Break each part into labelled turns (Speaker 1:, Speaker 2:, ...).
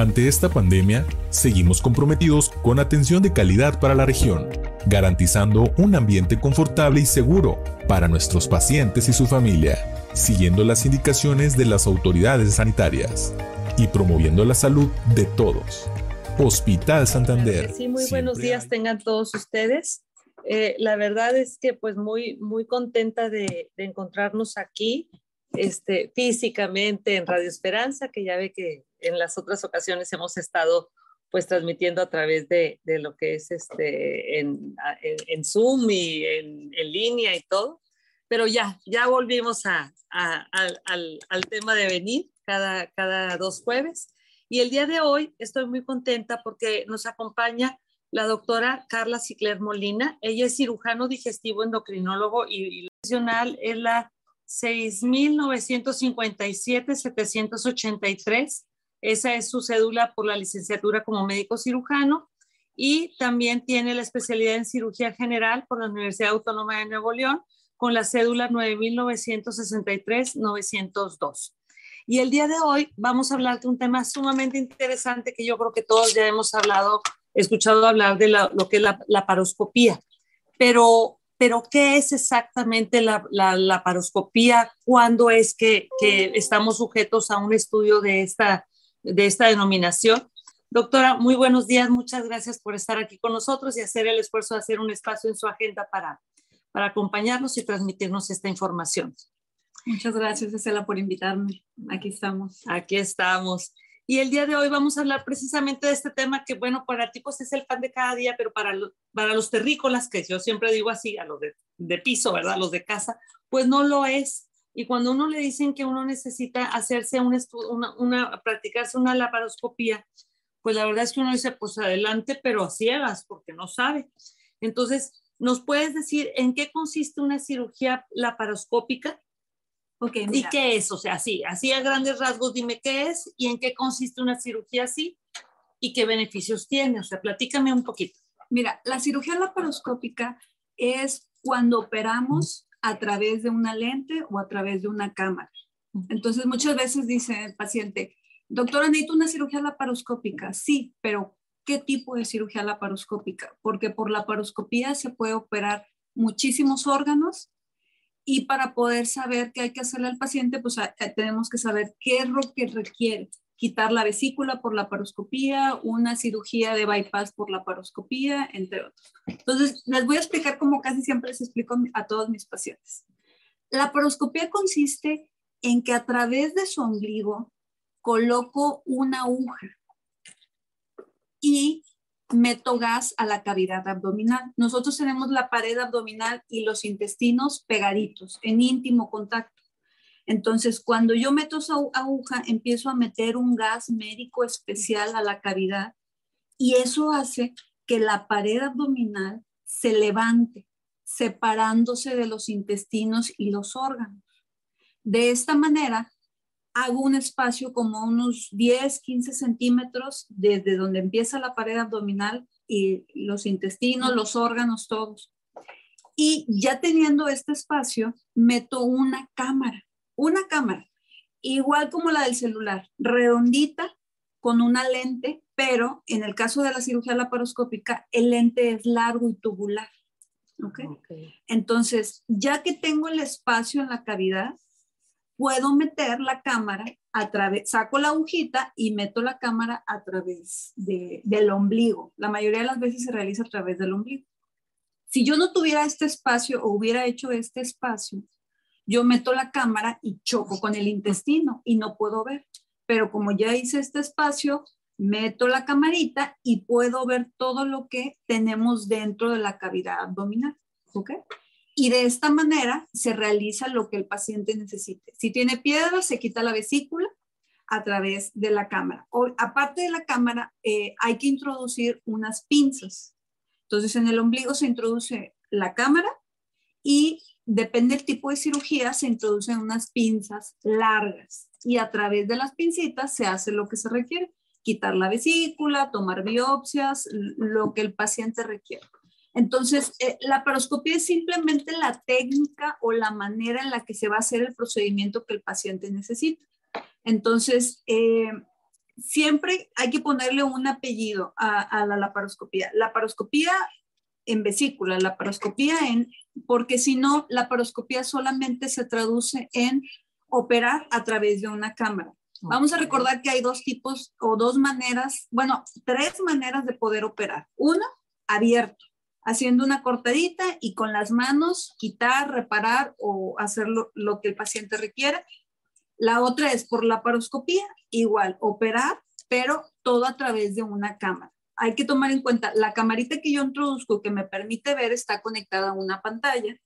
Speaker 1: Ante esta pandemia, seguimos comprometidos con atención de calidad para la región, garantizando un ambiente confortable y seguro para nuestros pacientes y su familia, siguiendo las indicaciones de las autoridades sanitarias y promoviendo la salud de todos. Hospital Santander.
Speaker 2: Sí, muy buenos días tengan todos ustedes. Eh, la verdad es que pues muy, muy contenta de, de encontrarnos aquí este, físicamente en Radio Esperanza, que ya ve que en las otras ocasiones hemos estado pues transmitiendo a través de, de lo que es este, en, en, Zoom y en, en, línea y todo. Pero ya, ya volvimos a, al, al, tema de venir cada, cada dos jueves. Y el día de hoy estoy muy contenta porque nos acompaña la doctora Carla Cicler Molina. Ella es cirujano digestivo, endocrinólogo y, y es la 6.957-783 esa es su cédula por la licenciatura como médico cirujano y también tiene la especialidad en cirugía general por la Universidad Autónoma de Nuevo León con la cédula 9963-902. Y el día de hoy vamos a hablar de un tema sumamente interesante que yo creo que todos ya hemos hablado, escuchado hablar de lo que es la, la paroscopía. Pero, pero, ¿qué es exactamente la, la, la paroscopía? ¿Cuándo es que, que, estamos sujetos a un estudio de esta, de esta denominación. Doctora, muy buenos días, muchas gracias por estar aquí con nosotros y hacer el esfuerzo de hacer un espacio en su agenda para, para acompañarnos y transmitirnos esta información.
Speaker 3: Muchas gracias, Estela, por invitarme. Aquí estamos.
Speaker 2: Aquí estamos. Y el día de hoy vamos a hablar precisamente de este tema que, bueno, para ti pues es el pan de cada día, pero para, para los terrícolas, que yo siempre digo así, a los de, piso, ¿verdad? Los de casa, pues no lo es. Y cuando uno le dicen que uno necesita hacerse un una, una, practicarse una laparoscopía, pues la verdad es que uno dice, pues adelante, pero a ciegas, porque no sabe. Entonces, ¿nos puedes decir en qué consiste una cirugía laparoscópica?
Speaker 3: Okay,
Speaker 2: ¿Y qué es? O sea, sí, así a grandes rasgos, dime qué es y en qué consiste una cirugía así y qué beneficios tiene. O sea, platícame un poquito.
Speaker 3: Mira, la cirugía laparoscópica es cuando operamos a través de una lente o a través de una cámara. Entonces, muchas veces dice el paciente, doctora, necesito una cirugía laparoscópica. Sí, pero ¿qué tipo de cirugía laparoscópica? Porque por la laparoscopía se puede operar muchísimos órganos y para poder saber qué hay que hacerle al paciente, pues tenemos que saber qué es lo que requiere quitar la vesícula por la paroscopía, una cirugía de bypass por la paroscopía, entre otros. Entonces, les voy a explicar como casi siempre les explico a todos mis pacientes. La paroscopía consiste en que a través de su ombligo coloco una aguja y meto gas a la cavidad abdominal. Nosotros tenemos la pared abdominal y los intestinos pegaditos, en íntimo contacto. Entonces, cuando yo meto esa aguja, empiezo a meter un gas médico especial a la cavidad y eso hace que la pared abdominal se levante, separándose de los intestinos y los órganos. De esta manera, hago un espacio como unos 10, 15 centímetros desde donde empieza la pared abdominal y los intestinos, los órganos, todos. Y ya teniendo este espacio, meto una cámara una cámara, igual como la del celular, redondita, con una lente, pero en el caso de la cirugía laparoscópica, el lente es largo y tubular. ¿okay? Entonces, ya que tengo el espacio en la cavidad, puedo meter la cámara a través, saco la agujita y meto la cámara a través de, del ombligo. La mayoría de las veces se realiza a través del ombligo. Si yo no tuviera este espacio o hubiera hecho este espacio, yo meto la cámara y choco con el intestino y no puedo ver. Pero como ya hice este espacio, meto la camarita y puedo ver todo lo que tenemos dentro de la cavidad abdominal. ¿Ok? Y de esta manera se realiza lo que el paciente necesite. Si tiene piedra, se quita la vesícula a través de la cámara. O, aparte de la cámara, eh, hay que introducir unas pinzas. Entonces, en el ombligo se introduce la cámara y depende del tipo de cirugía, se introducen unas pinzas largas y a través de las pincitas se hace lo que se requiere, quitar la vesícula, tomar biopsias, lo que el paciente requiere. Entonces, eh, la paroscopía es simplemente la técnica o la manera en la que se va a hacer el procedimiento que el paciente necesita. Entonces, eh, siempre hay que ponerle un apellido a, la laparoscopía. Laparoscopía en vesícula, laparoscopía en, porque si no, la laparoscopía solamente se traduce en operar a través de una cámara. Vamos a recordar que hay dos tipos o dos maneras, bueno, tres maneras de poder operar. Una, abierto, haciendo una cortadita y con las manos quitar, reparar o hacer lo, lo que el paciente requiera. La otra es por la paroscopía, igual, operar, pero todo a través de una cámara. Hay que tomar en cuenta, la camarita que yo introduzco que me permite ver está conectada a una pantalla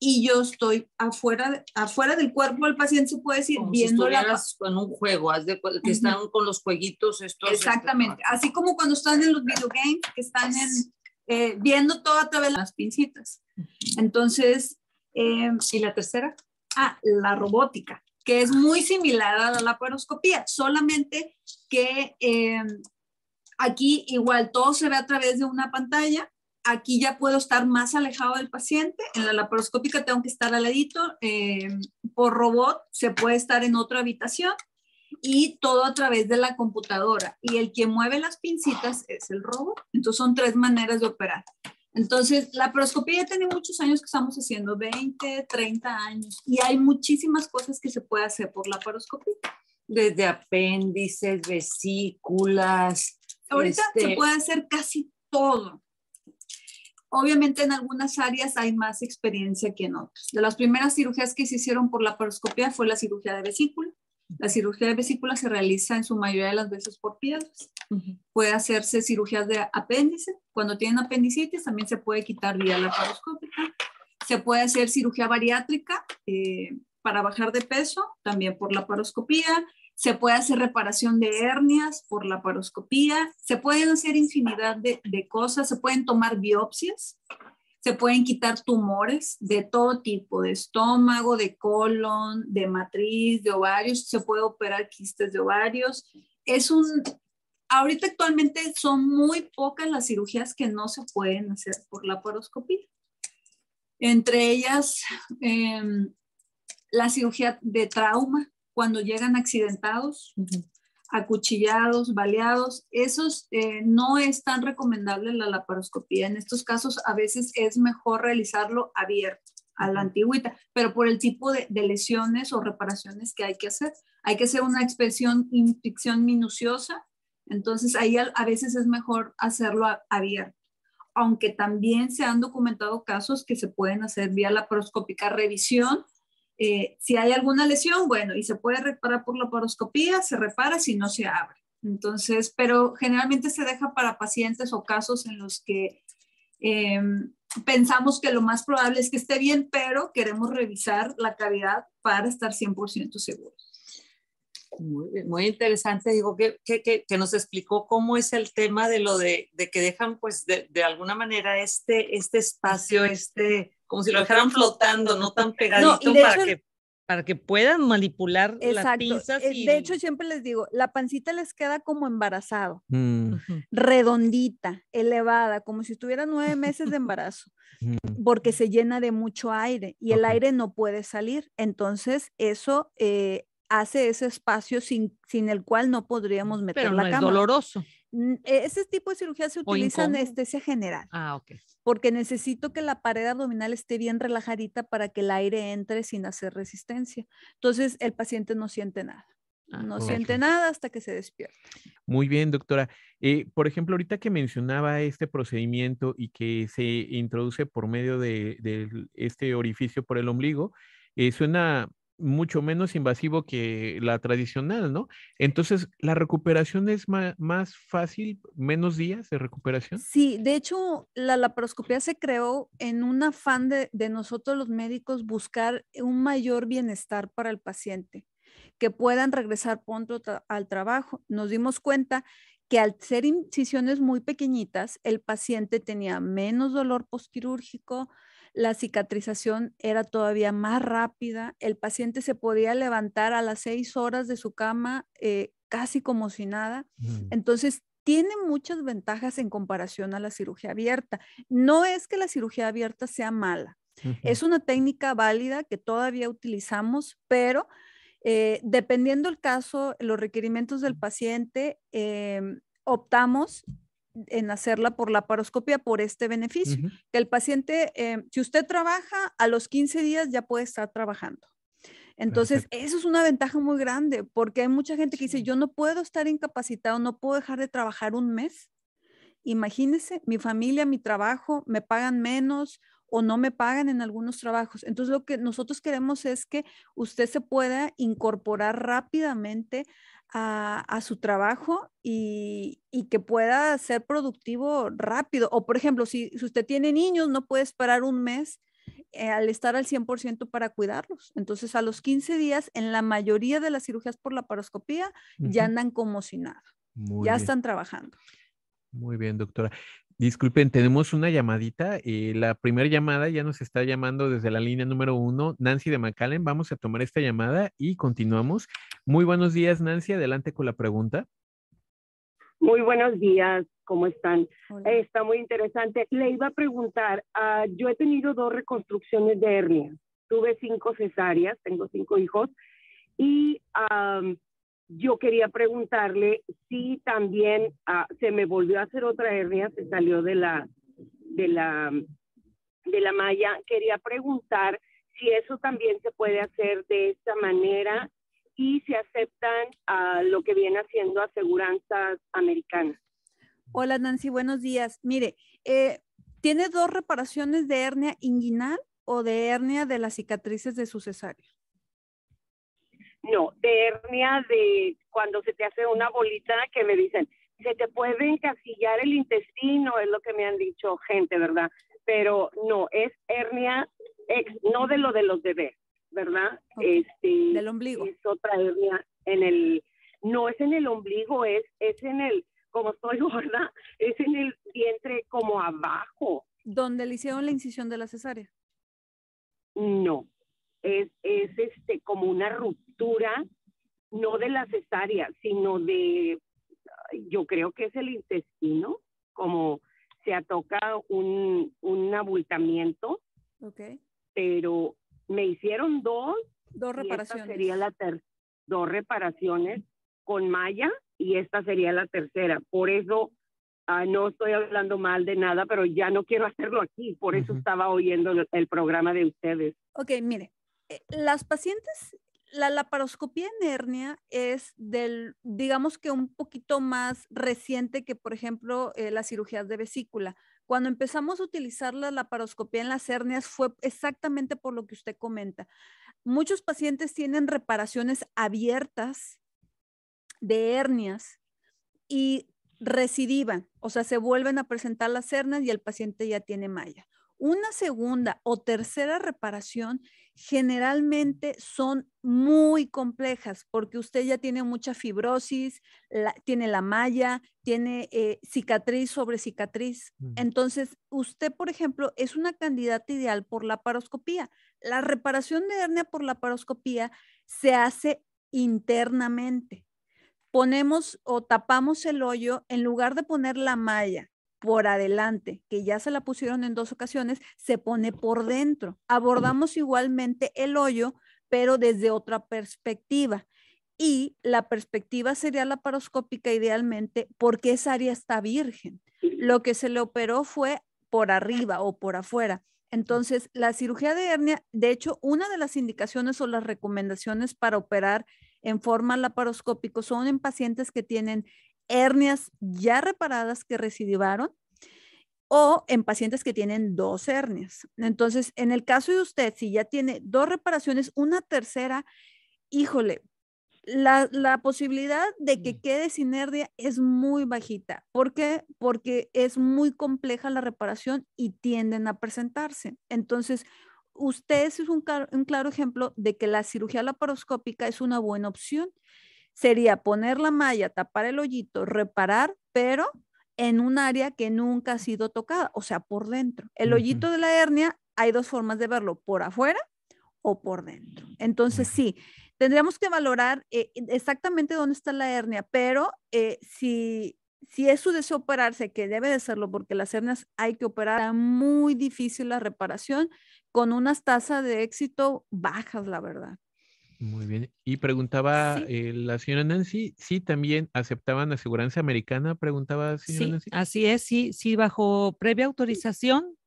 Speaker 3: y yo estoy afuera, afuera del cuerpo del paciente, se puede decir, viendo
Speaker 2: si la... con un juego, que están con los jueguitos estos.
Speaker 3: Este, Exactamente, así como cuando están en los videogames, que están en, eh, viendo todo a través de las pincitas. Entonces...
Speaker 2: Eh, ¿Y la tercera?
Speaker 3: Ah, la robótica que es muy similar a la laparoscopía, solamente que eh, aquí igual todo se ve a través de una pantalla. Aquí ya puedo estar más alejado del paciente. En la laparoscópica tengo que estar al ladito. Eh, por robot se puede estar en otra habitación y todo a través de la computadora. Y el que mueve las pincitas es el robot. Entonces son tres maneras de operar. Entonces, la paroscopía ya tiene muchos años que estamos haciendo, 20, 30 años, y hay muchísimas cosas que se puede hacer por la paroscopía.
Speaker 2: Desde apéndices, vesículas.
Speaker 3: Ahorita se este puede hacer casi todo. Obviamente en algunas áreas hay más experiencia que en otras. De las primeras cirugías que se hicieron por la paroscopía fue la cirugía de vesícula. La cirugía de vesícula se realiza en su mayoría de las veces por piedras. Puede hacerse cirugías de apéndice. Cuando tienen apendicitis también se puede quitar vía laparoscópica. Se puede hacer cirugía bariátrica eh, para bajar de peso, también por la laparoscopía. Se puede hacer reparación de hernias por la laparoscopía. Se pueden hacer infinidad de, de cosas. Se pueden tomar biopsias se pueden quitar tumores de todo tipo, de estómago, de colon, de matriz, de ovarios, se puede operar quistes de ovarios. Es un, ahorita actualmente son muy pocas las cirugías que no se pueden hacer por la paroscopía. Entre ellas, em, la cirugía de trauma, cuando llegan accidentados, acuchillados, baleados, esos eh, no es tan recomendable la laparoscopía. En estos casos a veces es mejor realizarlo abierto a la antigüita, pero por el tipo de, lesiones o reparaciones que hay que hacer. Hay que hacer una inspección, inspección minuciosa, entonces ahí a, a veces es mejor hacerlo abierto aunque también se han documentado casos que se pueden hacer vía laparoscópica revisión eh, si hay alguna lesión, bueno, y se puede reparar por la paroscopía, se repara si no se abre. Entonces, pero generalmente se deja para pacientes o casos en los que em, pensamos que lo más probable es que esté bien, pero queremos revisar la cavidad para estar 100% seguros.
Speaker 2: Muy, interesante, digo, que, que, que, nos explicó cómo es el tema de lo de, de que dejan, pues, de, de, alguna manera este, este espacio, este, como si lo dejaran flotando, no tan pegadito para que para que puedan manipular las pinzas.
Speaker 4: Eh, de hecho, siempre les digo, la pancita les queda como embarazado, mm. redondita, elevada, como si estuviera nueve meses de embarazo, mm. porque se llena de mucho aire y el aire no puede salir. Entonces, eso eh, hace ese espacio sin, sin el cual no podríamos meter
Speaker 2: Pero
Speaker 4: no la
Speaker 2: es doloroso.
Speaker 4: E, ese tipo de cirugía se utiliza en anestesia general.
Speaker 2: Ah, ok.
Speaker 4: Porque necesito que la pared abdominal esté bien relajadita para que el aire entre sin hacer resistencia. Entonces, el paciente no siente nada. Ah, no siente nada hasta que se despierta.
Speaker 5: Muy bien, doctora. Eh, por ejemplo, ahorita que mencionaba este procedimiento y que se introduce por medio de, este orificio por el ombligo, eh, suena mucho menos invasivo que la tradicional, ¿no? Entonces, ¿la recuperación es más, fácil, menos días de recuperación?
Speaker 4: Sí, de hecho, la laparoscopía se creó en un afán de, nosotros los médicos buscar un mayor bienestar para el paciente, que puedan regresar pronto al trabajo. Nos dimos cuenta que al ser incisiones muy pequeñitas, el paciente tenía menos dolor postquirúrgico, la cicatrización era todavía más rápida, el paciente se podía levantar a las seis horas de su cama eh, casi como si nada. Mm. Entonces, tiene muchas ventajas en comparación a la cirugía abierta. No es que la cirugía abierta sea mala, es una técnica válida que todavía utilizamos, pero
Speaker 3: Eh, dependiendo el caso, los requerimientos del paciente, em, optamos en hacerla por la paroscopia por este beneficio, que el paciente, em, si usted trabaja, a los 15 días ya puede estar trabajando. Entonces, eso es una ventaja muy grande, porque hay mucha gente que dice, yo no puedo estar incapacitado, no puedo dejar de trabajar un mes. Imagínese, mi familia, mi trabajo, me pagan menos o no me pagan en algunos trabajos. Entonces, lo que nosotros queremos es que usted se pueda incorporar rápidamente a, su trabajo y, que pueda ser productivo rápido. O, por ejemplo, si, usted tiene niños, no puede esperar un mes eh, al estar al 100% para cuidarlos. Entonces, a los 15 días, en la mayoría de las cirugías por la paroscopía, ya andan como si nada. ya están trabajando.
Speaker 5: Muy bien, doctora. Disculpen, tenemos una llamadita. Eh, la primera llamada ya nos está llamando desde la línea número uno, Nancy de McAllen. Vamos a tomar esta llamada y continuamos. Muy buenos días, Nancy. Adelante con la pregunta.
Speaker 6: Muy buenos días, ¿cómo están? está muy interesante. Le iba a preguntar, ah, yo he tenido dos reconstrucciones de hernia. Tuve cinco cesáreas, tengo cinco hijos y yo quería preguntarle si también ah, se me volvió a hacer otra hernia, se salió de la, de la, de la malla. Quería preguntar si eso también se puede hacer de esta manera y si aceptan a lo que viene haciendo aseguranzas americanas.
Speaker 3: Hola Nancy, buenos días. Mire, eh, ¿tiene dos reparaciones de hernia inguinal o de hernia de las cicatrices de su cesárea?
Speaker 6: No, de hernia de cuando se te hace una bolita que me dicen, se te puede encasillar el intestino, es lo que me han dicho gente, ¿verdad? Pero no, es hernia, no de lo de los bebés, ¿verdad? Este,
Speaker 3: Del ombligo.
Speaker 6: Es otra hernia en el, no es en el ombligo, es, es en el, como estoy gorda, es en el vientre como abajo.
Speaker 3: ¿Dónde le hicieron la incisión de la cesárea?
Speaker 6: No, es, es este como una ruptura, no de la cesárea, sino de, yo creo que es el intestino, como se atoca un, un abultamiento.
Speaker 3: Okay.
Speaker 6: Pero me hicieron dos.
Speaker 3: Dos reparaciones.
Speaker 6: sería la ter dos reparaciones con malla y esta sería la tercera. Por eso ah, no estoy hablando mal de nada, pero ya no quiero hacerlo aquí. Por eso estaba oyendo el, programa de ustedes.
Speaker 3: Ok, mire, eh, las pacientes, la laparoscopía en hernia es del, digamos que un poquito más reciente que, por ejemplo, eh, las cirugías de vesícula. Cuando empezamos a utilizar la laparoscopía en las hernias fue exactamente por lo que usted comenta. Muchos pacientes tienen reparaciones abiertas de hernias y recidivan, o sea, se vuelven a presentar las hernias y el paciente ya tiene malla. Una segunda o tercera reparación generalmente son muy complejas porque usted ya tiene mucha fibrosis, tiene la malla, tiene eh, cicatriz sobre cicatriz. Mm. Entonces, usted, por ejemplo, es una candidata ideal por la paroscopía. La reparación de hernia por la paroscopía se hace internamente. Ponemos o tapamos el hoyo en lugar de poner la malla por adelante, que ya se la pusieron en dos ocasiones, se pone por dentro. Abordamos igualmente el hoyo, pero desde otra perspectiva. Y la perspectiva sería la paroscópica idealmente porque esa área está virgen. Lo que se le operó fue por arriba o por afuera. Entonces, la cirugía de hernia, de hecho, una de las indicaciones o las recomendaciones para operar en forma laparoscópico son en pacientes que tienen hernias ya reparadas que recidivaron o en pacientes que tienen dos hernias. Entonces, en el caso de usted, si ya tiene dos reparaciones, una tercera, híjole, la, la, posibilidad de que quede sin hernia es muy bajita. ¿Por qué? Porque es muy compleja la reparación y tienden a presentarse. Entonces, usted es un, un claro ejemplo de que la cirugía laparoscópica es una buena opción sería poner la malla, tapar el hoyito, reparar, pero en un área que nunca ha sido tocada, o sea, por dentro. El hoyito de la hernia, hay dos formas de verlo, por afuera o por dentro. Entonces, sí, tendríamos que valorar eh, exactamente dónde está la hernia, pero eh, si, si es su deseo operarse, que debe de serlo, porque las hernias hay que operar, es muy difícil la reparación con unas tasas de éxito bajas, la verdad.
Speaker 5: Muy bien. Y preguntaba eh, la señora Nancy, ¿sí también aceptaban aseguranza americana? Preguntaba señora
Speaker 2: sí,
Speaker 5: Nancy.
Speaker 2: Así es, sí, sí, bajo previa autorización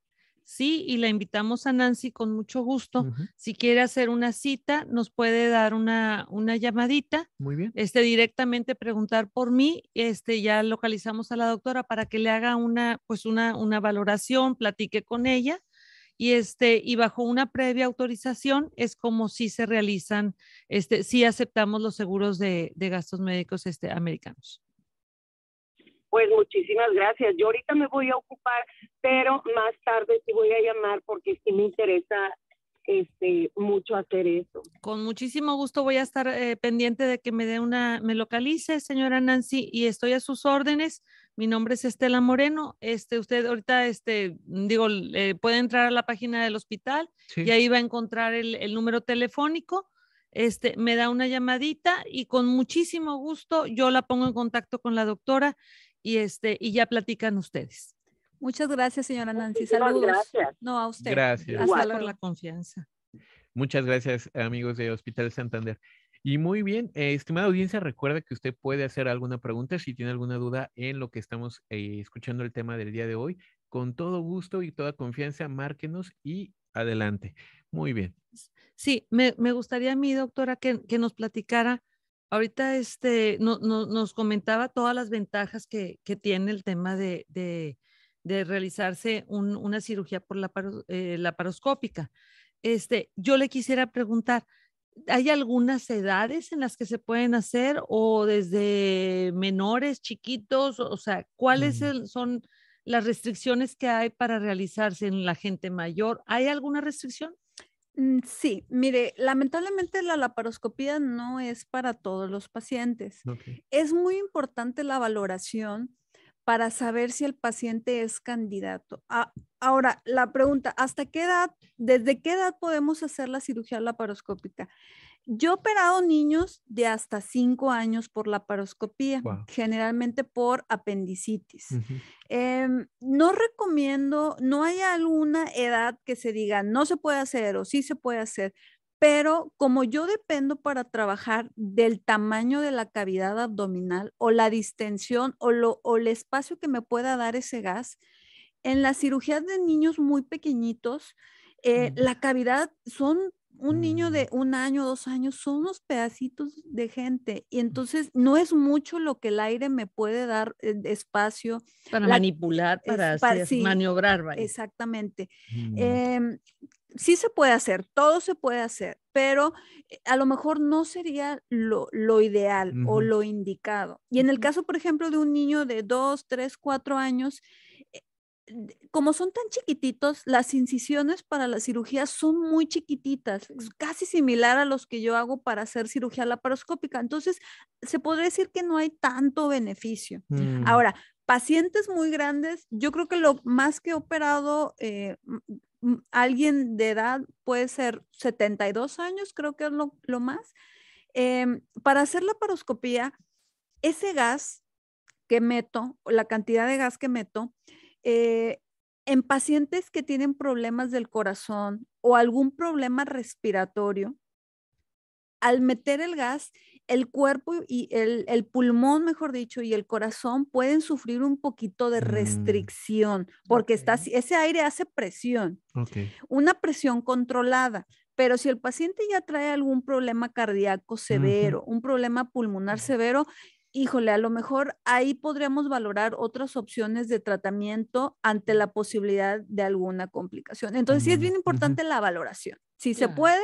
Speaker 2: Sí, y la invitamos a Nancy con mucho gusto. Si quiere hacer una cita, nos puede dar una, una llamadita.
Speaker 5: Muy bien.
Speaker 2: Este, directamente preguntar por mí. Este, ya localizamos a la doctora para que le haga una, pues una, una valoración, platique con ella. Y este, y bajo una previa autorización es como si se realizan, este, si aceptamos los seguros de, de gastos médicos este, americanos.
Speaker 6: Pues muchísimas gracias. Yo ahorita me voy a ocupar, pero más tarde sí voy a llamar porque sí me interesa este mucho hacer eso.
Speaker 2: Con muchísimo gusto voy a estar eh, pendiente de que me dé una, me localice, señora Nancy, y estoy a sus órdenes. Mi nombre es Estela Moreno. Este, usted ahorita, este, digo, puede entrar a la página del hospital y ahí va a encontrar el, el número telefónico este, me da una llamadita y con muchísimo gusto yo la pongo en contacto con la doctora y, este, y ya platican ustedes.
Speaker 3: Muchas gracias, señora Nancy. Saludos.
Speaker 6: Gracias.
Speaker 3: No, a usted.
Speaker 5: Gracias.
Speaker 2: Hasta por la confianza.
Speaker 5: Muchas gracias, amigos de Hospital Santander. Y muy bien, eh, estimada audiencia, recuerda que usted puede hacer alguna pregunta si tiene alguna duda en lo que estamos eh, escuchando el tema del día de hoy. Con todo gusto y toda confianza, márquenos y adelante. Muy bien.
Speaker 2: Sí, me, gustaría a mí, doctora, que, que nos platicara Ahorita este, no, nos comentaba todas las ventajas que, tiene el tema de, realizarse una cirugía por la eh, laparoscópica. Este, yo le quisiera preguntar, ¿hay algunas edades en las que se pueden hacer o desde menores, chiquitos? O sea, ¿cuáles mm. son las restricciones que hay para realizarse en la gente mayor? ¿Hay alguna restricción?
Speaker 3: Mm, sí, mire, lamentablemente la laparoscopía no es para todos los pacientes. Es muy importante la valoración para saber si el paciente es candidato. Ah, ahora, la pregunta, ¿hasta qué edad, desde qué edad podemos hacer la cirugía laparoscópica? Yo he operado niños de hasta cinco años por la paroscopía, generalmente por apendicitis. Em, no recomiendo, no hay alguna edad que se diga no se puede hacer o sí se puede hacer, pero como yo dependo para trabajar del tamaño de la cavidad abdominal o la distensión o, lo, o el espacio que me pueda dar ese gas, en las cirugías de niños muy pequeñitos, eh, la cavidad son un niño de mm. un año, dos años, son unos pedacitos de gente y entonces no es mucho lo que el aire me puede dar eh, espacio.
Speaker 2: Para manipular, para, maniobrar.
Speaker 3: Exactamente. Mm. Em, sí se puede hacer, todo se puede hacer, pero eh, a lo mejor no sería lo, ideal o lo indicado. Y en el caso, por ejemplo, de un niño de dos, tres, cuatro años, como son tan chiquititos, las incisiones para la cirugía son muy chiquititas, casi similar a los que yo hago para hacer cirugía laparoscópica. Entonces, se podría decir que no hay tanto beneficio. Mm. Ahora, pacientes muy grandes, yo creo que lo más que he operado eh, alguien de edad puede ser 72 años, creo que es lo, más. Em, para hacer la paroscopía, ese gas que meto, la cantidad de gas que meto, eh, en pacientes que tienen problemas del corazón o algún problema respiratorio, al meter el gas, el cuerpo y el, pulmón, mejor dicho, y el corazón pueden sufrir un poquito de mm, restricción, porque está, ese aire hace presión, una presión controlada. Pero si el paciente ya trae algún problema cardíaco severo, un problema pulmonar severo, híjole, a lo mejor ahí podríamos valorar otras opciones de tratamiento ante la posibilidad de alguna complicación. Entonces, sí es bien importante la valoración. Si se puede,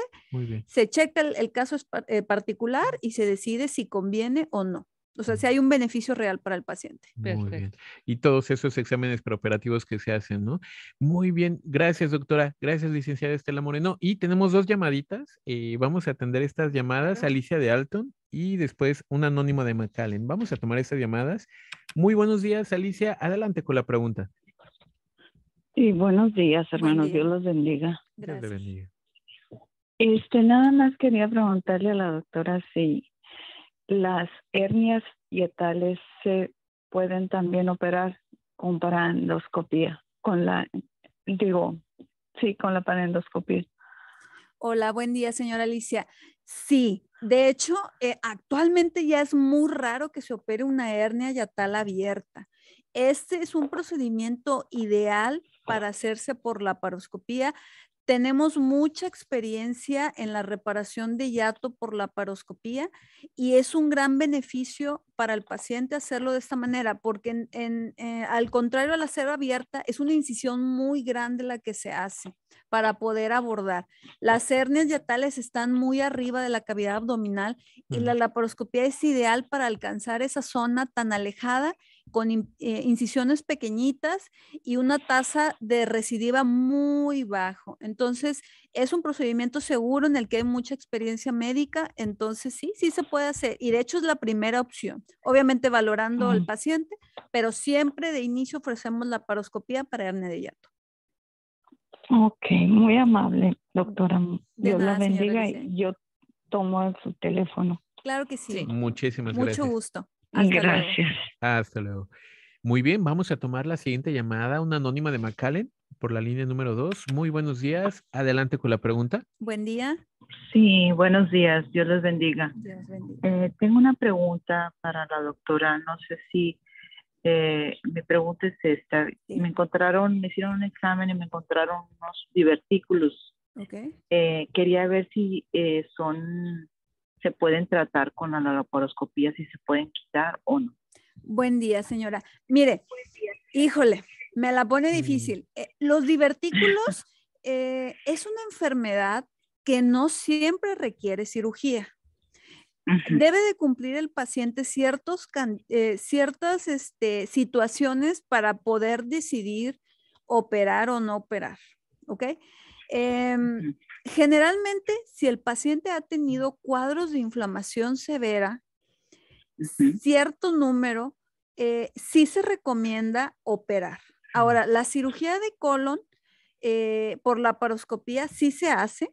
Speaker 3: se checa el, caso eh, particular y se decide si conviene o no. O sea, si hay un beneficio real para el paciente.
Speaker 5: Muy bien. Y todos esos exámenes preoperativos que se hacen, ¿no? Muy bien. Gracias, doctora. Gracias, licenciada Estela Moreno. Y tenemos dos llamaditas. Eh, vamos a atender estas llamadas. Alicia de Alton y después un anónimo de McAllen. Vamos a tomar estas llamadas. Muy buenos días, Alicia. Adelante con la pregunta.
Speaker 7: Sí, buenos días, hermanos. Dios los bendiga.
Speaker 5: Dios te bendiga.
Speaker 7: Este, nada más quería preguntarle a la doctora si las hernias hietales se pueden también operar con parendoscopía, con la, digo, sí, con la parendoscopía.
Speaker 3: Hola, buen día, señora Alicia. Sí, de hecho, eh, actualmente ya es muy raro que se opere una hernia yatal abierta. Este es un procedimiento ideal para hacerse por la paroscopía tenemos mucha experiencia en la reparación de hiato por la paroscopía y es un gran beneficio para el paciente hacerlo de esta manera, porque eh, al contrario a la cera abierta es una incisión muy grande la que se hace para poder abordar. Las hernias hiatales están muy arriba de la cavidad abdominal y la laparoscopía es ideal para alcanzar esa zona tan alejada con eh, incisiones pequeñitas y una tasa de recidiva muy bajo. Entonces, es un procedimiento seguro en el que hay mucha experiencia médica, entonces sí, sí se puede hacer y de hecho es la primera opción, obviamente valorando al paciente, pero siempre de inicio ofrecemos la paroscopía para hernia de hiato.
Speaker 7: Ok, muy amable, doctora. Dios la bendiga y yo tomo su teléfono.
Speaker 3: Claro que sí.
Speaker 5: Muchísimas gracias.
Speaker 3: Mucho gusto.
Speaker 7: Gracias.
Speaker 5: Hasta luego. Muy bien, vamos a tomar la siguiente llamada, una anónima de McAllen por la línea número dos. Muy buenos días. Adelante con la pregunta.
Speaker 3: Buen día.
Speaker 7: Sí, buenos días. Dios les bendiga. Dios bendiga. Eh, tengo una pregunta para la doctora. No sé si eh, mi pregunta es esta. Me encontraron, me hicieron un examen y me encontraron unos divertículos. Okay. Eh, quería ver si son se pueden tratar con la laparoscopía, si se pueden quitar o no.
Speaker 3: Buen día, señora. Mire, híjole, me la pone mm. difícil. Eh, los divertículos eh, es una enfermedad que no siempre requiere cirugía. Debe de cumplir el paciente ciertos, eh, ciertas este, situaciones para poder decidir operar o no operar. ¿Ok? Em, generalmente, si el paciente ha tenido cuadros de inflamación severa, cierto número, eh, sí se recomienda operar. Ahora, la cirugía de colon eh, por la paroscopía sí se hace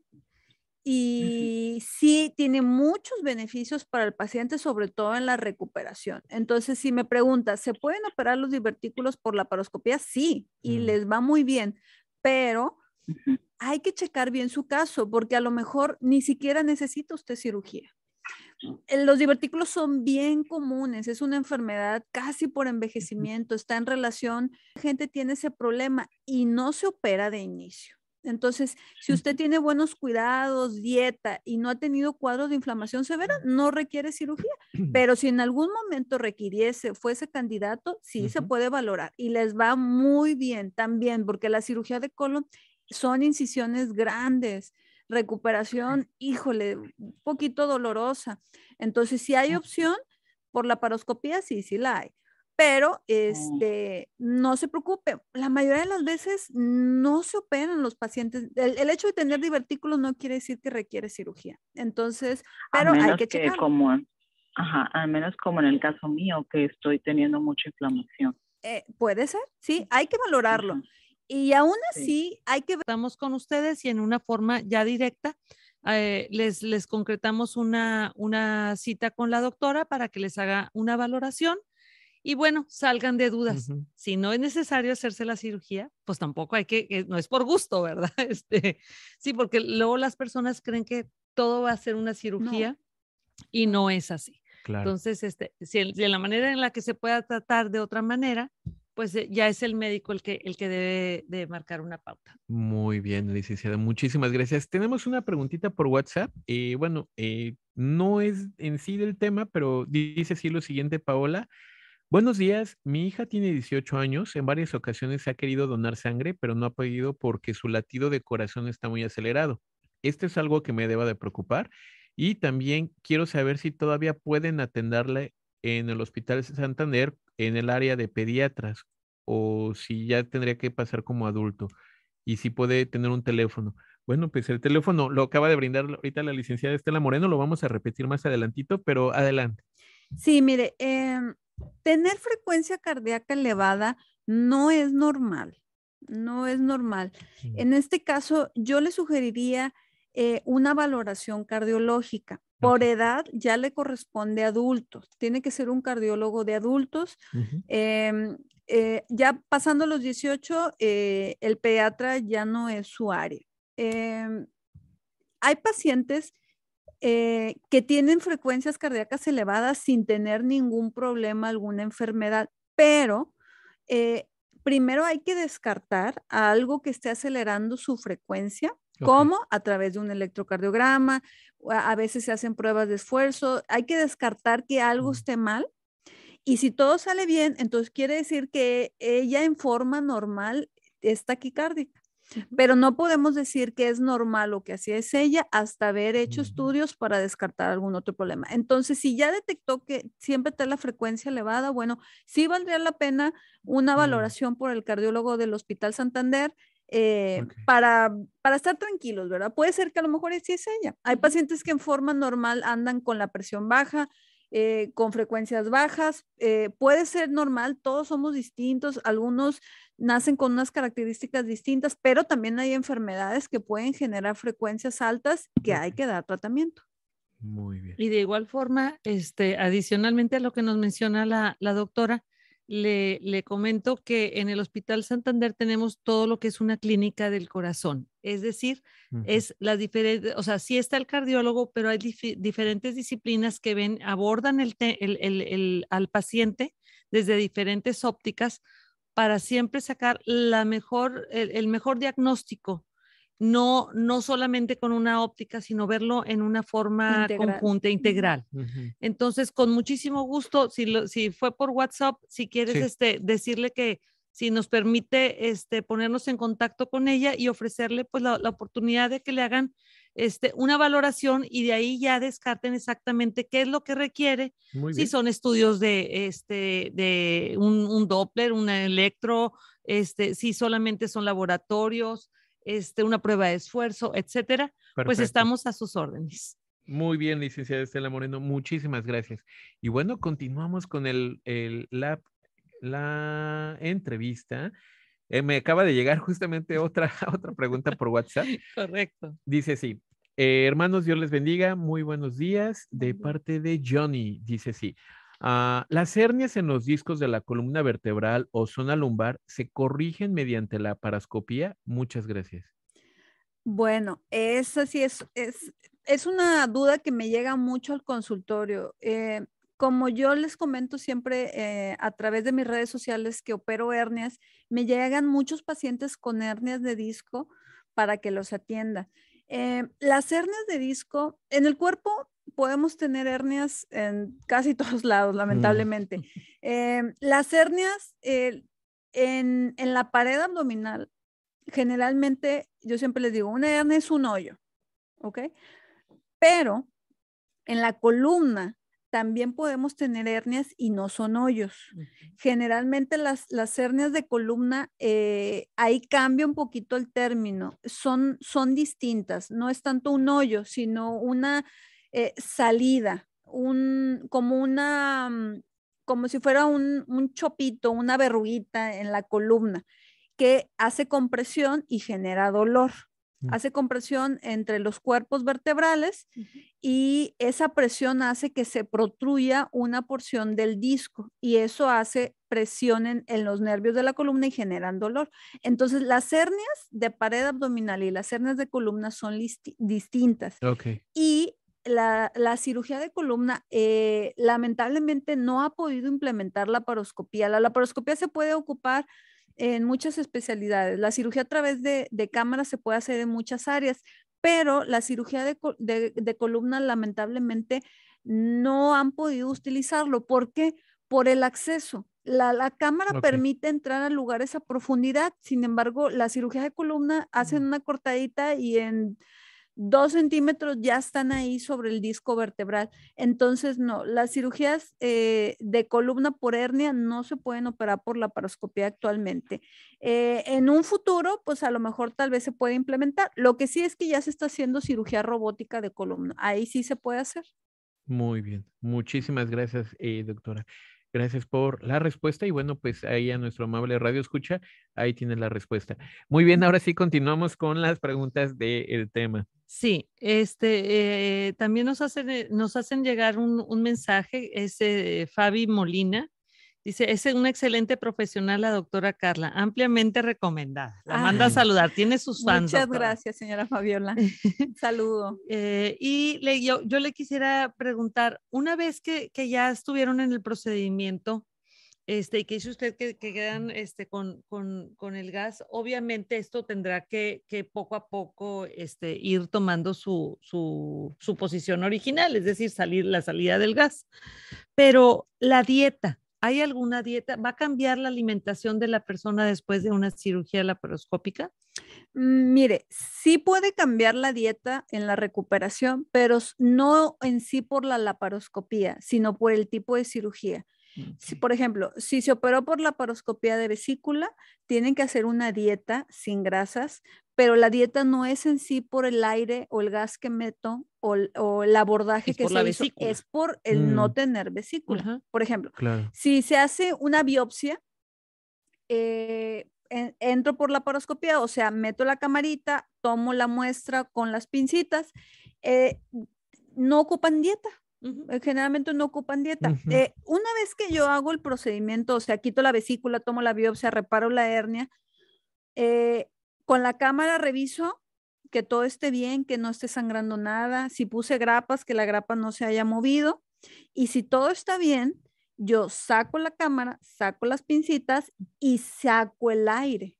Speaker 3: y sí tiene muchos beneficios para el paciente, sobre todo en la recuperación. Entonces, si me preguntas, ¿se pueden operar los divertículos por la paroscopía? Sí, y les va muy bien, pero hay que checar bien su caso, porque a lo mejor ni siquiera necesita usted cirugía. Eh, los divertículos son bien comunes, es una enfermedad casi por envejecimiento, está en relación, gente tiene ese problema y no se opera de inicio. Entonces, si usted tiene buenos cuidados, dieta y no ha tenido cuadros de inflamación severa, no requiere cirugía. Pero si en algún momento requiriese, fuese candidato, sí se puede valorar y les va muy bien también, porque la cirugía de colon son incisiones grandes, recuperación, híjole, un poquito dolorosa. Entonces, si hay opción, por la paroscopía, sí, sí la hay. Pero este, no se preocupe, la mayoría de las veces no se operan los pacientes. El, hecho de tener divertículos no quiere decir que requiere cirugía. Entonces, pero hay que, checar.
Speaker 7: Como, ajá, al menos como en el caso mío, que estoy teniendo mucha inflamación.
Speaker 3: Eh, puede ser, sí, hay que valorarlo. Y aún así, hay que...
Speaker 2: Estamos con ustedes y en una forma ya directa eh, les, les concretamos una, una cita con la doctora para que les haga una valoración y bueno, salgan de dudas. Si no es necesario hacerse la cirugía, pues tampoco hay que, eh, no es por gusto, ¿verdad? Este, sí, porque luego las personas creen que todo va a ser una cirugía y no es así. Entonces, este, si, de la manera en la que se pueda tratar de otra manera, pues eh, ya es el médico el que, el que debe de marcar una pauta.
Speaker 5: Muy bien, licenciada. Muchísimas gracias. Tenemos una preguntita por WhatsApp. Eh, bueno, eh, no es en sí del tema, pero dice así lo siguiente, Paola. Buenos días, mi hija tiene 18 años, en varias ocasiones ha querido donar sangre, pero no ha podido porque su latido de corazón está muy acelerado. Esto es algo que me deba de preocupar y también quiero saber si todavía pueden atenderle en el Hospital Santander en el área de pediatras o si ya tendría que pasar como adulto y si puede tener un teléfono. Bueno, pues el teléfono lo acaba de brindar ahorita la licenciada Estela Moreno, lo vamos a repetir más adelantito, pero adelante.
Speaker 3: Sí, mire, em, tener frecuencia cardíaca elevada no es normal, no es normal. En este caso, yo le sugeriría eh, una valoración cardiológica. Por edad ya le corresponde a adultos, tiene que ser un cardiólogo de adultos. Em, eh, ya pasando los 18, eh, el pediatra ya no es su área. Em, hay pacientes que tienen frecuencias cardíacas elevadas sin tener ningún problema, alguna enfermedad, pero primero hay que descartar algo que esté acelerando su frecuencia, como a través de un electrocardiograma, a veces se hacen pruebas de esfuerzo, hay que descartar que algo esté mal. Y si todo sale bien, entonces quiere decir que ella en forma normal es taquicárdica. Pero no podemos decir que es normal o que así es ella hasta haber hecho estudios para descartar algún otro problema. Entonces, si ya detectó que siempre está la frecuencia elevada, bueno, sí valdría la pena una valoración por el cardiólogo del Hospital Santander. Eh, para, para estar tranquilos, ¿verdad? Puede ser que a lo mejor sí es ella. Hay pacientes que en forma normal andan con la presión baja, eh, con frecuencias bajas. Eh, puede ser normal, todos somos distintos, algunos nacen con unas características distintas, pero también hay enfermedades que pueden generar frecuencias altas que hay que dar tratamiento.
Speaker 5: Muy bien.
Speaker 2: Y de igual forma, este, adicionalmente a lo que nos menciona la, la doctora, le, le, comento que en el Hospital Santander tenemos todo lo que es una clínica del corazón. Es decir, es las diferentes, o sea, sí está el cardiólogo, pero hay diferentes disciplinas que ven, abordan el, el, el, al paciente desde diferentes ópticas para siempre sacar la mejor, el, mejor diagnóstico no, no solamente con una óptica, sino verlo en una forma conjunta, integral. Entonces, con muchísimo gusto, si, si fue por WhatsApp, si quieres este, decirle que si nos permite este, ponernos en contacto con ella y ofrecerle pues la, oportunidad de que le hagan este, una valoración y de ahí ya descarten exactamente qué es lo que requiere, si son estudios de, este, de un, un Doppler, un electro, este, si solamente son laboratorios, este, una prueba de esfuerzo, etcétera, pues estamos a sus órdenes.
Speaker 5: Muy bien, licenciada Estela Moreno, muchísimas gracias. Y bueno, continuamos con el, el la, la, entrevista. Eh, me acaba de llegar justamente otra, otra pregunta por WhatsApp.
Speaker 2: Correcto.
Speaker 5: Dice sí. Eh, hermanos, Dios les bendiga. Muy buenos días. De parte de Johnny, dice sí. Ah, las hernias en los discos de la columna vertebral o zona lumbar se corrigen mediante la parascopía. Muchas gracias.
Speaker 3: Bueno, esa sí es, es, es una duda que me llega mucho al consultorio. Eh, como yo les comento siempre eh, a través de mis redes sociales que opero hernias, me llegan muchos pacientes con hernias de disco para que los atienda. Eh, las hernias de disco en el cuerpo podemos tener hernias en casi todos lados, lamentablemente. Eh, las hernias en, en, la pared abdominal, generalmente, yo siempre les digo, una hernia es un hoyo, ¿ok? Pero en la columna también podemos tener hernias y no son hoyos. Generalmente las, las hernias de columna, eh, ahí cambia un poquito el término, son, son distintas, no es tanto un hoyo, sino una eh, salida, un, como una, mm, como si fuera un, un chopito, una verruguita en la columna que hace compresión y genera dolor. Mm. Hace compresión entre los cuerpos vertebrales y esa presión hace que se protruya una porción del disco y eso hace presión en, los nervios de la columna y generan dolor. Entonces, las hernias de pared abdominal y las hernias de columna son distintas.
Speaker 5: Okay.
Speaker 3: Y la, cirugía de columna eh, lamentablemente no ha podido implementar la paroscopía. La laparoscopía se puede ocupar en muchas especialidades. La cirugía a través de, cámara se puede hacer en muchas áreas, pero la cirugía de, columna lamentablemente no han podido utilizarlo. ¿Por qué? Por el acceso. La, cámara permite entrar a lugares a profundidad, sin embargo, la cirugía de columna hacen una cortadita y en dos centímetros ya están ahí sobre el disco vertebral. Entonces, no, las cirugías eh, de columna por hernia no se pueden operar por la paroscopía actualmente. Eh, en un futuro, pues a lo mejor tal vez se puede implementar. Lo que sí es que ya se está haciendo cirugía robótica de columna. Ahí sí se puede hacer.
Speaker 5: Muy bien. Muchísimas gracias, eh, doctora. Gracias por la respuesta y bueno, pues ahí a nuestro amable radio escucha, ahí tiene la respuesta. Muy bien, ahora sí continuamos con las preguntas del tema.
Speaker 2: Sí, este, eh, también nos hacen, eh, nos hacen llegar un, mensaje, es Fabi Molina, Dice, es una excelente profesional la doctora Carla, ampliamente recomendada. La manda a saludar, tiene sus fans.
Speaker 3: Muchas gracias, señora Fabiola. Saludo.
Speaker 2: Eh, y le, yo, yo, le quisiera preguntar, una vez que, que ya estuvieron en el procedimiento, este, y que dice usted que, quedan este, con, con, con, el gas, obviamente esto tendrá que, que poco a poco este, ir tomando su, su, su, posición original, es decir, salir la salida del gas. Pero la dieta, ¿hay alguna dieta? ¿Va a cambiar la alimentación de la persona después de una cirugía laparoscópica?
Speaker 3: Mm, mire, sí puede cambiar la dieta en la recuperación, pero no en sí por la laparoscopía, sino por el tipo de cirugía. Si, por ejemplo, si se operó por la paroscopía de vesícula, tienen que hacer una dieta sin grasas, pero la dieta no es en sí por el aire o el gas que meto o, el abordaje que se hizo, es por el no mm. tener vesícula. Por ejemplo, si se hace una biopsia, eh, entro por la paroscopía, o sea, meto la camarita, tomo la muestra con las pincitas, eh, no ocupan dieta. Eh, generalmente no ocupan dieta. Eh, una vez que yo hago el procedimiento, o sea, quito la vesícula, tomo la biopsia, reparo la hernia, eh, con la cámara reviso que todo esté bien, que no esté sangrando nada, si puse grapas, que la grapa no se haya movido, y si todo está bien, yo saco la cámara, saco las pincitas y saco el aire.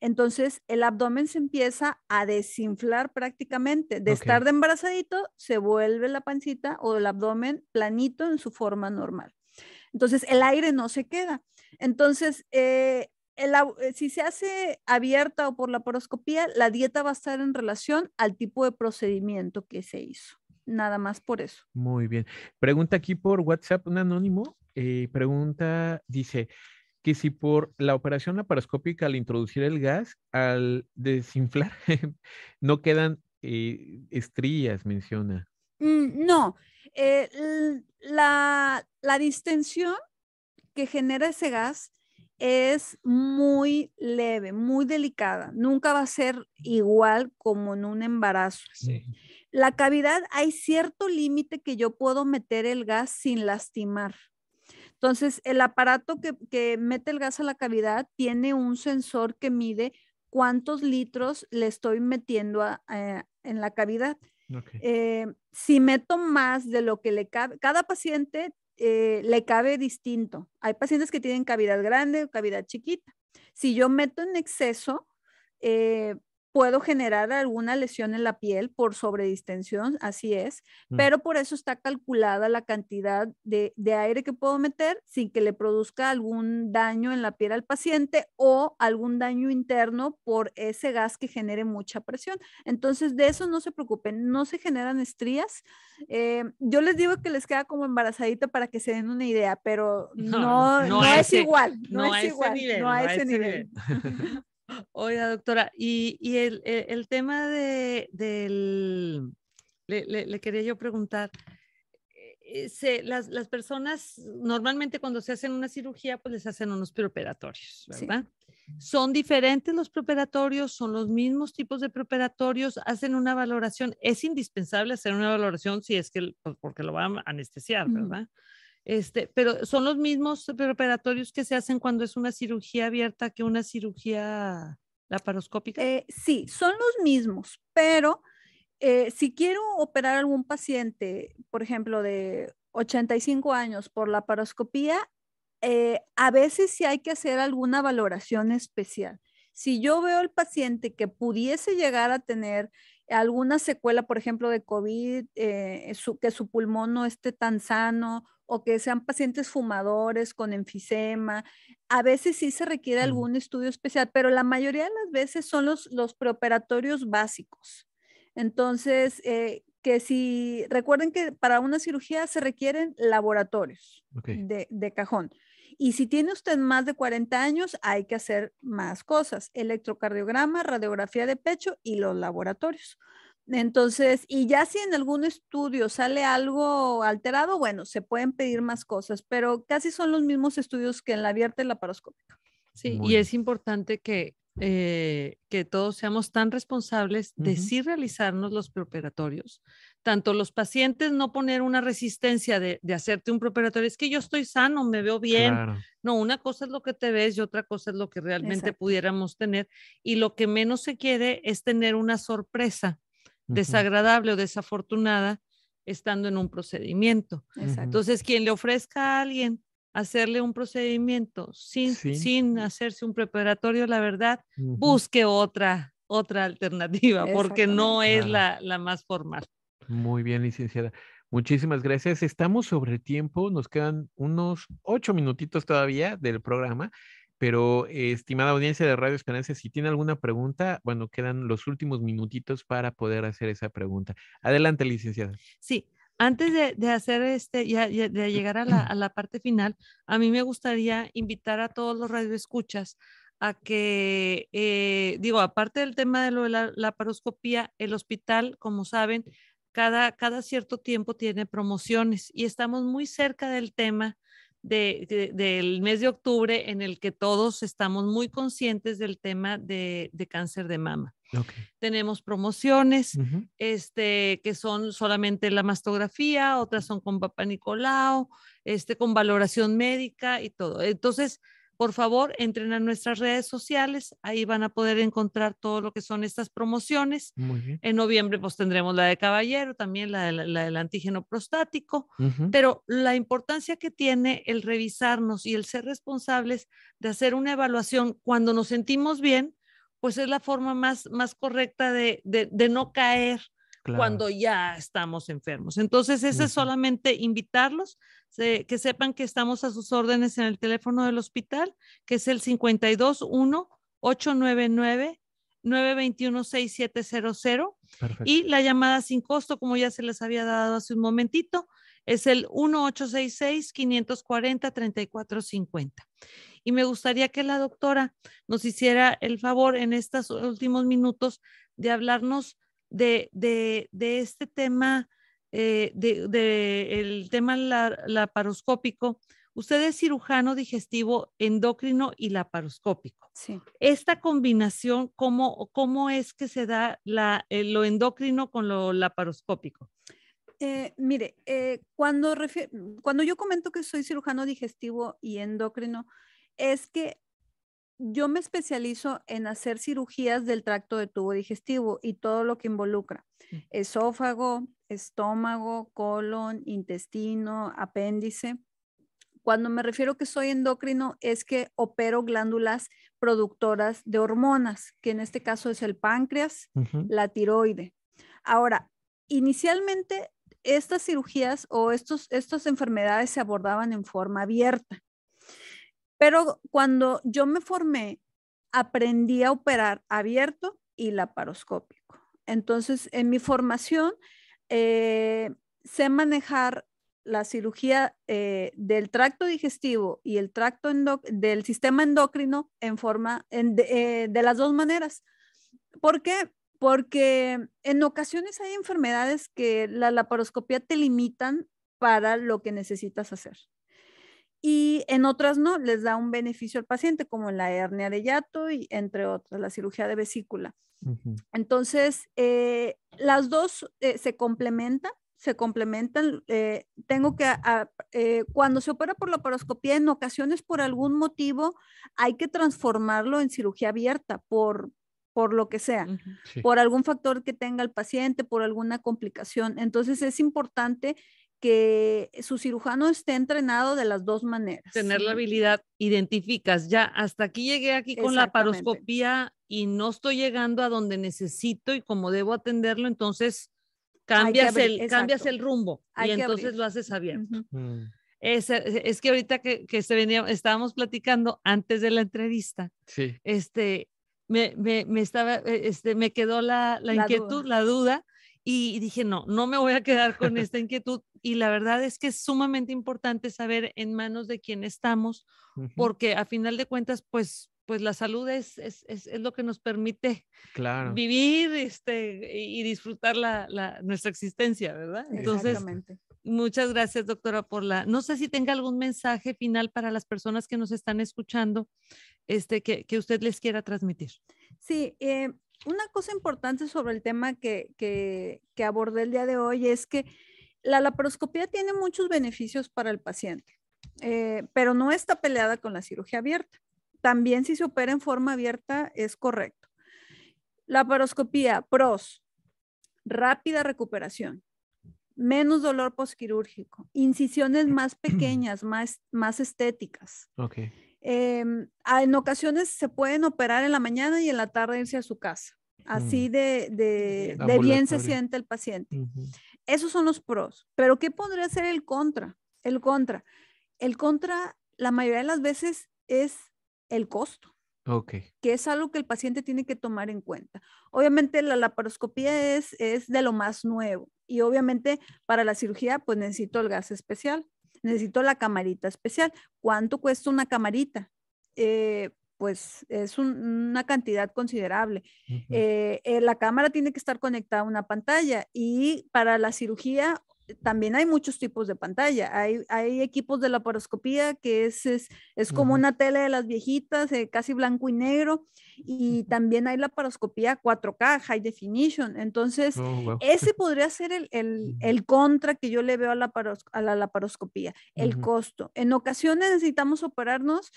Speaker 3: Entonces el abdomen se empieza a desinflar prácticamente. De estar de embarazadito, se vuelve la pancita o el abdomen planito en su forma normal. Entonces el aire no se queda. Entonces, eh, eh, si se hace abierta o por la poroscopía, la dieta va a estar en relación al tipo de procedimiento que se hizo. Nada más por eso.
Speaker 5: Muy bien. Pregunta aquí por WhatsApp un anónimo. Eh, pregunta, dice, que si por la operación laparoscópica al introducir el gas, al desinflar, no quedan eh, estrías, menciona.
Speaker 3: Mm, no, eh, la, la distensión que genera ese gas es muy leve, muy delicada. Nunca va a ser igual como en un embarazo. La cavidad, hay cierto límite que yo puedo meter el gas sin lastimar. Entonces, el aparato que, mete el gas a la cavidad tiene un sensor que mide cuántos litros le estoy metiendo eh, en la cavidad. Eh, si meto más de lo que le cabe, cada paciente eh, le cabe distinto. Hay pacientes que tienen cavidad grande o cavidad chiquita. Si yo meto en exceso, puedo generar alguna lesión en la piel por sobredistensión, así es, mm. pero por eso está calculada la cantidad de, aire que puedo meter sin que le produzca algún daño en la piel al paciente o algún daño interno por ese gas que genere mucha presión. Entonces, de eso no se preocupen, no se generan estrías. Eh, yo les digo que les queda como embarazadita para que se den una idea, pero no, no, es igual, no, es igual, no a ese nivel.
Speaker 2: Oiga, doctora, y, el, tema de, del, le, quería yo preguntar, eh, las, personas normalmente cuando se hacen una cirugía, pues les hacen unos preoperatorios, ¿verdad? ¿Son diferentes los preoperatorios? ¿Son los mismos tipos de preoperatorios? ¿Hacen una valoración? Es indispensable hacer una valoración si es que, pues, porque lo van a anestesiar, ¿verdad? Este, pero son los mismos operatorios que se hacen cuando es una cirugía abierta que una cirugía laparoscópica.
Speaker 3: Eh, sí, son los mismos, pero eh, si quiero operar a algún paciente, por ejemplo, de 85 años por laparoscopía, eh, a veces sí hay que hacer alguna valoración especial. Si yo veo al paciente que pudiese llegar a tener alguna secuela, por ejemplo, de COVID, que su pulmón no esté tan sano o que sean pacientes fumadores con enfisema. A veces sí se requiere algún estudio especial, pero la mayoría de las veces son los, los preoperatorios básicos. Entonces, eh, que si recuerden que para una cirugía se requieren laboratorios de, de, cajón. Y si tiene usted más de 40 años, hay que hacer más cosas, electrocardiograma, radiografía de pecho y los laboratorios. Entonces, y ya si en algún estudio sale algo alterado, bueno, se pueden pedir más cosas, pero casi son los mismos estudios que en la abierta y la paroscópica.
Speaker 2: Sí, y es importante que eh, que todos seamos tan responsables de sí realizarnos los preoperatorios. Tanto los pacientes no poner una resistencia de, hacerte un preoperatorio, es que yo estoy sano, me veo bien. No, una cosa es lo que te ves y otra cosa es lo que realmente pudiéramos tener. Y lo que menos se quiere es tener una sorpresa desagradable o desafortunada estando en un procedimiento. Entonces, quien le ofrezca a alguien hacerle un procedimiento sin, sin hacerse un preparatorio, la verdad, busque otra, otra alternativa, porque no es la, la, más formal.
Speaker 5: Muy bien, licenciada. Muchísimas gracias. Estamos sobre el tiempo, nos quedan unos ocho minutitos todavía del programa, pero estimada audiencia de Radio Esperanza, si tiene alguna pregunta, bueno, quedan los últimos minutitos para poder hacer esa pregunta. Adelante, licenciada.
Speaker 2: Sí, antes de, hacer este, ya, de llegar a la, parte final, a mí me gustaría invitar a todos los radioescuchas a que, eh, digo, aparte del tema de lo de la, la paroscopía, el hospital, como saben, cada, cada cierto tiempo tiene promociones y estamos muy cerca del tema del mes de octubre en el que todos estamos muy conscientes del tema de cáncer de mama. Tenemos promociones este, que son solamente la mastografía, otras son con Papá Nicolau, este, con valoración médica y todo. Entonces, por favor, entren a nuestras redes sociales, ahí van a poder encontrar todo lo que son estas promociones. En noviembre, pues tendremos la de caballero, también la, del antígeno prostático, pero la importancia que tiene el revisarnos y el ser responsables de hacer una evaluación cuando nos sentimos bien, pues es la forma más, más correcta de, no caer cuando ya estamos enfermos. Entonces, ese es solamente invitarlos, que sepan que estamos a sus órdenes en el teléfono del hospital, que es el 521 899 921-6700 y la llamada sin costo, como ya se les había dado hace un momentito, es el 1866-540-3450 y me gustaría que la doctora nos hiciera el favor en estos últimos minutos de hablarnos de, este tema, eh, de, el tema laparoscópico. Usted es cirujano digestivo, endocrino y laparoscópico.
Speaker 3: Sí.
Speaker 2: Esta combinación, ¿cómo, cómo es que se da la, eh, lo endocrino con lo laparoscópico?
Speaker 3: Eh, mire, cuando, cuando yo comento que soy cirujano digestivo y endocrino, es que yo me especializo en hacer cirugías del tracto de tubo digestivo y todo lo que involucra mm. esófago, estómago, colon, intestino, apéndice. Cuando me refiero que soy endocrino es que opero glándulas productoras de hormonas, que en este caso es el páncreas, la tiroide. Ahora, inicialmente estas cirugías o estos, estas enfermedades se abordaban en forma abierta. Pero cuando yo me formé, aprendí a operar abierto y laparoscópico. Entonces, en mi formación, eh, sé manejar la cirugía eh, del tracto digestivo y el tracto del sistema endocrino en forma eh, de, las dos maneras. ¿Por qué? Porque en ocasiones hay enfermedades que la laparoscopía te limitan para lo que necesitas hacer y en otras no, les da un beneficio al paciente, como en la hernia de yato y entre otras, la cirugía de vesícula. Entonces, eh, las dos eh, se complementan, se complementan. Eh, tengo que, cuando se opera por la paroscopía, en ocasiones por algún motivo hay que transformarlo en cirugía abierta por, por lo que sea, por algún factor que tenga el paciente, por alguna complicación. Entonces es importante que su cirujano esté entrenado de las dos maneras.
Speaker 2: Tener la habilidad, identificas, ya hasta aquí llegué aquí con la paroscopía y no estoy llegando a donde necesito y como debo atenderlo, entonces cambias, el, cambias el rumbo y entonces lo haces abierto. Mm. es, es, que ahorita que, que, se venía, estábamos platicando antes de la entrevista,
Speaker 5: sí.
Speaker 2: este, me, me, me estaba, e, este, me quedó la, la, inquietud, la duda y dije, no, no me voy a quedar con esta inquietud. Y la verdad es que es sumamente importante saber en manos de quién estamos, porque a final de cuentas, pues, pues la salud es, es, es, lo que nos permite vivir este, y disfrutar la, la, nuestra existencia, ¿verdad? Entonces, Muchas gracias, doctora, por la. No sé si tenga algún mensaje final para las personas que nos están escuchando, este, que, que usted les quiera transmitir.
Speaker 3: Sí, eh, una cosa importante sobre el tema que, que, que abordé el día de hoy es que la laparoscopía tiene muchos beneficios para el paciente, eh, pero no está peleada con la cirugía abierta. También si se opera en forma abierta es correcto. Laparoscopía, pros, rápida recuperación, menos dolor postquirúrgico, incisiones más pequeñas, más, más estéticas.
Speaker 5: Ok.
Speaker 3: Em, en ocasiones se pueden operar en la mañana y en la tarde irse a su casa. Así de, de, de bien se siente el paciente.
Speaker 5: Ujú.
Speaker 3: Esos son los pros. Pero ¿qué podría ser el contra? El contra. El contra, la mayoría de las veces, es el costo,
Speaker 5: Ok.
Speaker 3: que es algo que el paciente tiene que tomar en cuenta. Obviamente la laparoscopía es, es de lo más nuevo y obviamente para la cirugía pues necesito el gas especial, necesito la camarita especial. ¿Cuánto cuesta una camarita? Eh, pues es un- una cantidad considerable. Eh, eh, la cámara tiene que estar conectada a una pantalla y para la cirugía también hay muchos tipos de pantalla. Hay, hay equipos de laparoscopía que es, es, es como una tele de las viejitas, eh, casi blanco y negro, y también hay laparoscopía 4K, high definition. Entonces,
Speaker 5: Oh, wow.
Speaker 3: ese podría ser el, el- el contra que yo le veo a la, paros- a la laparoscopía, el costo. En ocasiones necesitamos operarnos,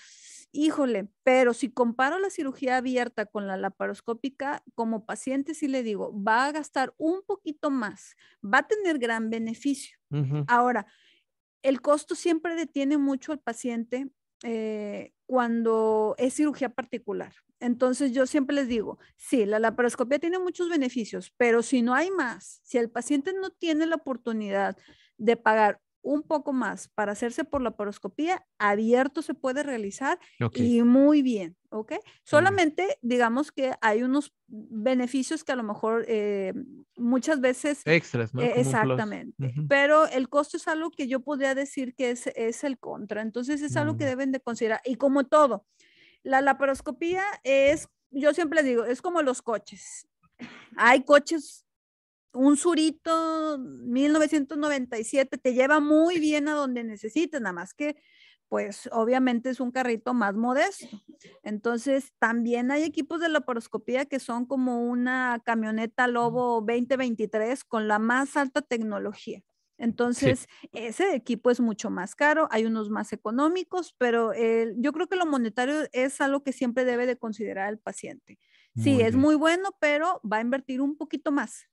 Speaker 3: híjole, pero si comparo la cirugía abierta con la laparoscópica, como paciente sí le digo, va a gastar un poquito más, va a tener gran beneficio. Ahora, el costo siempre detiene mucho al paciente eh, cuando es cirugía particular. Entonces yo siempre les digo, sí, la laparoscopia tiene muchos beneficios, pero si no hay más, si el paciente no tiene la oportunidad de pagar un poco más para hacerse por laparoscopía, abierto se puede realizar y muy bien, ¿ok? Solamente digamos que hay unos beneficios que a lo mejor eh, muchas veces
Speaker 5: Extras, ¿no?
Speaker 3: eh, exactamente. Pero el costo es algo que yo podría decir que es, es el contra. Entonces es algo que
Speaker 5: Mm.
Speaker 3: deben de considerar. Y como todo, la laparoscopía es, yo siempre digo, es como los coches. Hay coches, un Surito 1997 te lleva muy bien a donde necesites, nada más que pues obviamente es un carrito más modesto. Entonces, también hay equipos de laparoscopía que son como una camioneta Lobo 2023 con la más alta tecnología. Entonces, ese equipo es mucho más caro, hay unos más económicos, pero el- yo creo que lo monetario es algo que siempre debe de considerar el paciente. Sí,
Speaker 5: Muy
Speaker 3: es
Speaker 5: bien.
Speaker 3: muy bueno, pero va a invertir un poquito más.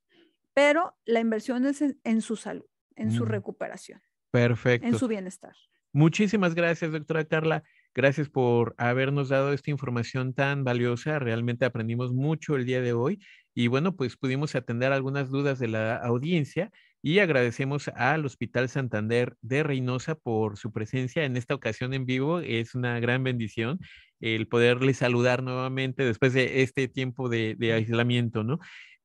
Speaker 3: Pero la inversión es en, en su salud, en su
Speaker 5: Mm.
Speaker 3: recuperación,
Speaker 5: Perfecto.
Speaker 3: en su bienestar.
Speaker 5: Muchísimas gracias, doctora Carla. Gracias por habernos dado esta información tan valiosa. Realmente aprendimos mucho el día de hoy y bueno, pues pudimos atender algunas dudas de la audiencia y agradecemos al Hospital Santander de Reynosa por su presencia en esta ocasión en vivo. Es una gran bendición el poderle saludar nuevamente después de este tiempo de, de aislamiento, ¿no?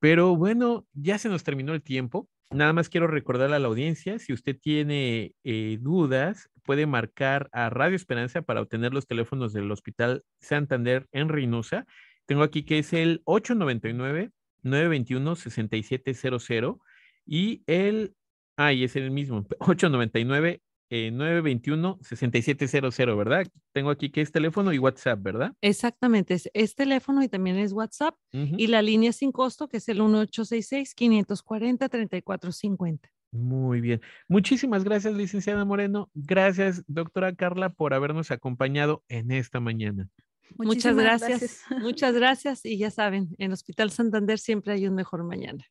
Speaker 5: Pero bueno, ya se nos terminó el tiempo. Nada más quiero recordarle a la audiencia, si usted tiene eh, dudas, puede marcar a Radio Esperanza para obtener los teléfonos del Hospital Santander en Reynosa. Tengo aquí que es el 899-921-6700 y el, ay, es el mismo, 899 eh, 921-6700, ¿verdad? Tengo aquí que es teléfono y WhatsApp, ¿verdad?
Speaker 2: Exactamente, es, es teléfono y también es WhatsApp y la línea sin costo que es el 1866-540-3450.
Speaker 5: Muy bien. Muchísimas gracias, licenciada Moreno. Gracias, doctora Carla, por habernos acompañado en esta mañana.
Speaker 2: Muchas gracias. Muchas gracias y ya saben, en Hospital Santander siempre hay un mejor mañana.